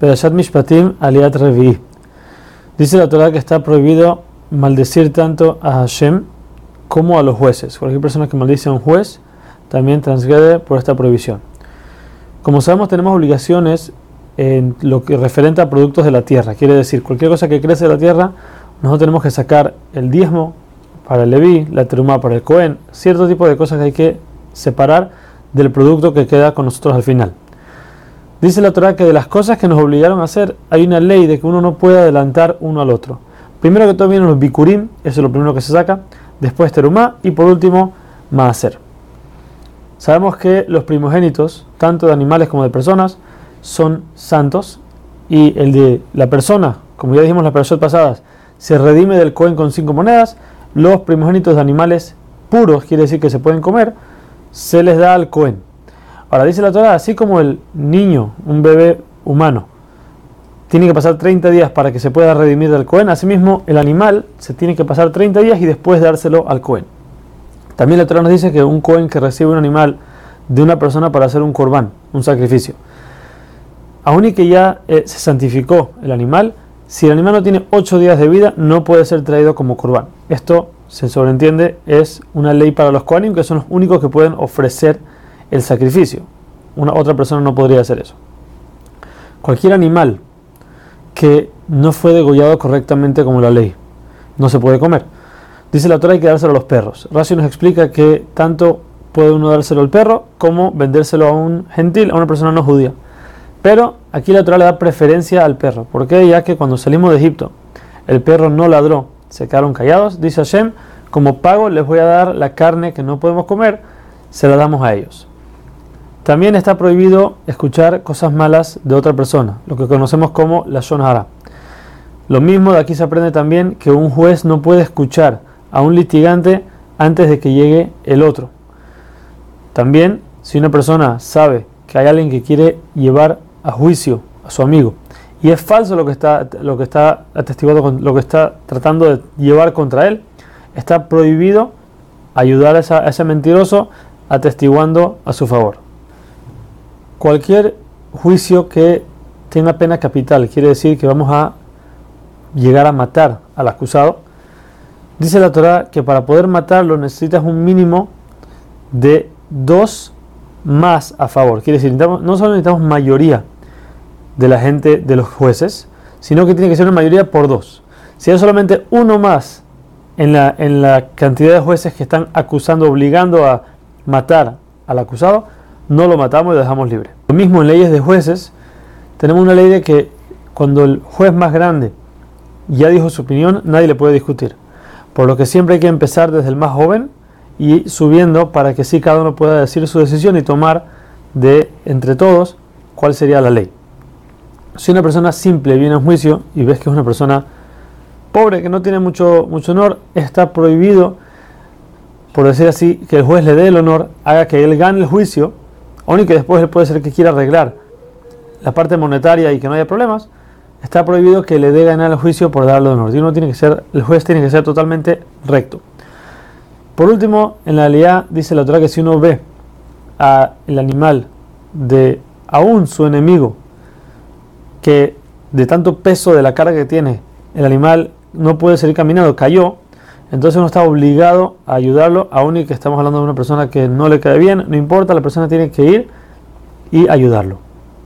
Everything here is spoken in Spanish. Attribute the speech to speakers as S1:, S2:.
S1: Perashat Mishpatim Aliat Revi. Dice la Torah que está prohibido maldecir tanto a Hashem como a los jueces. Cualquier persona que maldice a un juez también transgrede por esta prohibición. Como sabemos, tenemos obligaciones en lo que referente a productos de la tierra. Quiere decir, cualquier cosa que crece de la tierra, nosotros tenemos que sacar el diezmo para el Leví, la teruma para el Cohen, cierto tipo de cosas que hay que separar del producto que queda con nosotros al final. Dice la Torah que de las cosas que nos obligaron a hacer, hay una ley de que uno no puede adelantar uno al otro. Primero que todo vienen los bikurim, eso es lo primero que se saca, después terumá y por último maaser. Sabemos que los primogénitos, tanto de animales como de personas, son santos y el de la persona, como ya dijimos las personas pasadas, se redime del cohen con cinco monedas, los primogénitos de animales puros, quiere decir que se pueden comer, se les da al cohen. Ahora dice la Torah, así como el niño, un bebé humano, tiene que pasar 30 días para que se pueda redimir del Cohen, asimismo el animal se tiene que pasar 30 días y después dárselo al Cohen. También la Torah nos dice que un Cohen que recibe un animal de una persona para hacer un corbán, un sacrificio, aun y que ya eh, se santificó el animal, si el animal no tiene 8 días de vida, no puede ser traído como corbán. Esto se sobreentiende, es una ley para los Kohanim, que son los únicos que pueden ofrecer el sacrificio. Una otra persona no podría hacer eso. Cualquier animal que no fue degollado correctamente como la ley no se puede comer. Dice la Torah hay que dárselo a los perros. Racio nos explica que tanto puede uno dárselo al perro como vendérselo a un gentil, a una persona no judía. Pero aquí la Torah le da preferencia al perro. ¿Por qué? Ya que cuando salimos de Egipto el perro no ladró, se quedaron callados. Dice Hashem, como pago les voy a dar la carne que no podemos comer, se la damos a ellos. También está prohibido escuchar cosas malas de otra persona, lo que conocemos como la shonara. Lo mismo de aquí se aprende también que un juez no puede escuchar a un litigante antes de que llegue el otro. También, si una persona sabe que hay alguien que quiere llevar a juicio a su amigo y es falso lo que está, lo que está lo que está tratando de llevar contra él, está prohibido ayudar a ese mentiroso atestiguando a su favor. Cualquier juicio que tenga pena capital, quiere decir que vamos a llegar a matar al acusado. Dice la Torah que para poder matarlo necesitas un mínimo de dos más a favor. Quiere decir, no solo necesitamos mayoría de la gente, de los jueces, sino que tiene que ser una mayoría por dos. Si hay solamente uno más en la, en la cantidad de jueces que están acusando, obligando a matar al acusado, no lo matamos y lo dejamos libre. Lo mismo en leyes de jueces, tenemos una ley de que cuando el juez más grande ya dijo su opinión, nadie le puede discutir. Por lo que siempre hay que empezar desde el más joven y subiendo para que sí cada uno pueda decir su decisión y tomar de entre todos cuál sería la ley. Si una persona simple viene a juicio y ves que es una persona pobre, que no tiene mucho, mucho honor, está prohibido, por decir así, que el juez le dé el honor, haga que él gane el juicio y que después puede ser que quiera arreglar la parte monetaria y que no haya problemas, está prohibido que le dé ganar el juicio por darle honor. Uno tiene que ser, el juez tiene que ser totalmente recto. Por último, en la realidad dice la Torah que si uno ve a el animal de aún su enemigo, que de tanto peso de la carga que tiene, el animal no puede seguir caminando, cayó, entonces uno está obligado a ayudarlo, aún y que estamos hablando de una persona que no le cae bien, no importa, la persona tiene que ir y ayudarlo.